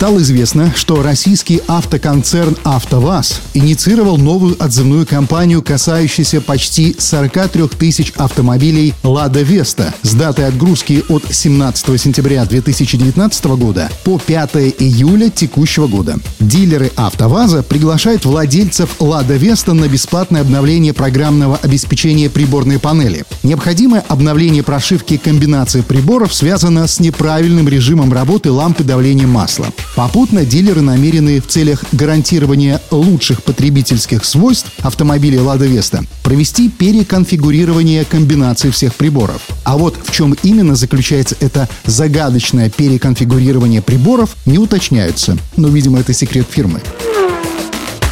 Стало известно, что российский автоконцерн «АвтоВАЗ» инициировал новую отзывную кампанию, касающуюся почти 43 тысяч автомобилей «Лада Веста» с датой отгрузки от 17 сентября 2019 года по 5 июля текущего года. Дилеры «АвтоВАЗа» приглашают владельцев «Лада Веста» на бесплатное обновление программного обеспечения приборной панели. Необходимое обновление прошивки комбинации приборов связано с неправильным режимом работы лампы давления масла. Попутно дилеры намерены в целях гарантирования лучших потребительских свойств автомобиля «Лада Веста» провести переконфигурирование комбинаций всех приборов. А вот в чем именно заключается это загадочное переконфигурирование приборов, не уточняются. Но, видимо, это секрет фирмы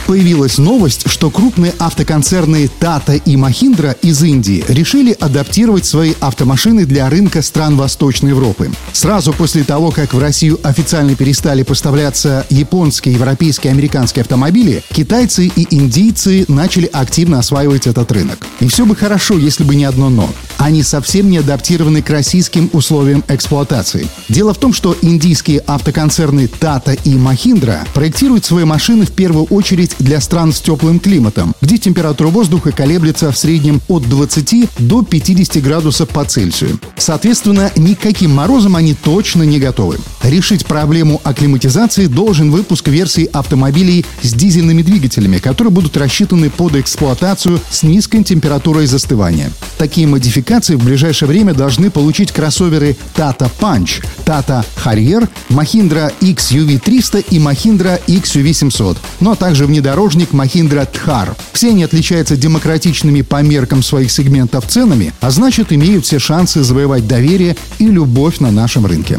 появилась новость, что крупные автоконцерны Tata и Mahindra из Индии решили адаптировать свои автомашины для рынка стран Восточной Европы. Сразу после того, как в Россию официально перестали поставляться японские, европейские, американские автомобили, китайцы и индийцы начали активно осваивать этот рынок. И все бы хорошо, если бы не одно «но». Они совсем не адаптированы к российским условиям эксплуатации. Дело в том, что индийские автоконцерны Tata и Mahindra проектируют свои машины в первую очередь для стран с теплым климатом, где температура воздуха колеблется в среднем от 20 до 50 градусов по Цельсию. Соответственно, никаким морозом они точно не готовы. Решить проблему акклиматизации должен выпуск версий автомобилей с дизельными двигателями, которые будут рассчитаны под эксплуатацию с низкой температурой застывания. Такие модификации в ближайшее время должны получить кроссоверы Tata Punch, Tata Harrier, Mahindra XUV300 и Mahindra XUV700, ну а также внедорожники внедорожник Mahindra Thar. Все они отличаются демократичными по меркам своих сегментов ценами, а значит имеют все шансы завоевать доверие и любовь на нашем рынке.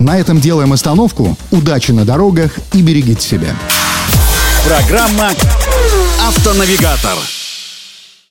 На этом делаем остановку. Удачи на дорогах и берегите себя. Программа «Автонавигатор».